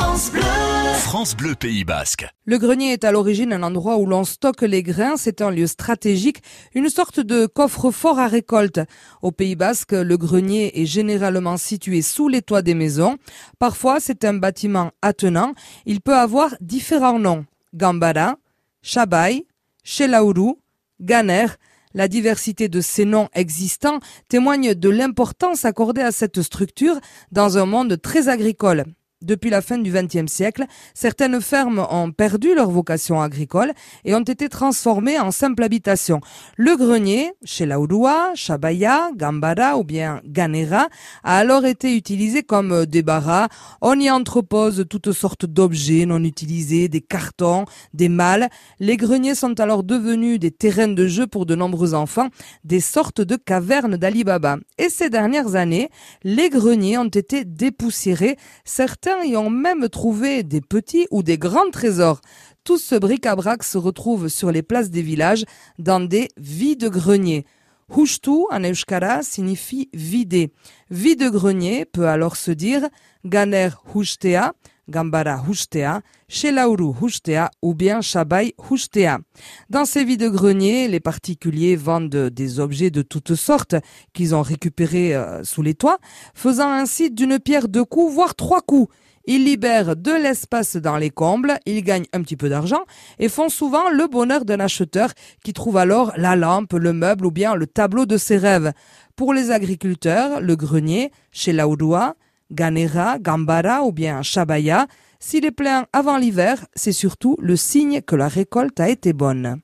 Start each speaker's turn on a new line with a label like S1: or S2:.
S1: France Bleu. France Bleu Pays Basque.
S2: Le grenier est à l'origine un endroit où l'on stocke les grains. C'est un lieu stratégique, une sorte de coffre-fort à récolte. Au Pays Basque, le grenier est généralement situé sous les toits des maisons. Parfois, c'est un bâtiment attenant. Il peut avoir différents noms. Gambara, Chabay, Chelaourou, Ganer. La diversité de ces noms existants témoigne de l'importance accordée à cette structure dans un monde très agricole. Depuis la fin du XXe siècle, certaines fermes ont perdu leur vocation agricole et ont été transformées en simple habitation. Le grenier, chez Laurua, Chabaya, Gambara ou bien Ganera, a alors été utilisé comme débarras. On y entrepose toutes sortes d'objets non utilisés, des cartons, des malles. Les greniers sont alors devenus des terrains de jeu pour de nombreux enfants, des sortes de cavernes d'Alibaba. Et ces dernières années, les greniers ont été dépoussiérés. Y ont même trouvé des petits ou des grands trésors. Tout ce bric-à-brac se retrouve sur les places des villages dans des vides-greniers. Hushtu en euskara signifie vider. Vide-grenier peut alors se dire ganer hushtea, gambara hushtea, shelauru hushtea ou bien shabai hushtea. Dans ces vides-greniers, les particuliers vendent des objets de toutes sortes qu'ils ont récupérés euh, sous les toits, faisant ainsi d'une pierre deux coups, voire trois coups. Ils libèrent de l'espace dans les combles, ils gagnent un petit peu d'argent et font souvent le bonheur d'un acheteur qui trouve alors la lampe, le meuble ou bien le tableau de ses rêves. Pour les agriculteurs, le grenier, chez Laudua, Ganera, Gambara ou bien Chabaya, s'il est plein avant l'hiver, c'est surtout le signe que la récolte a été bonne.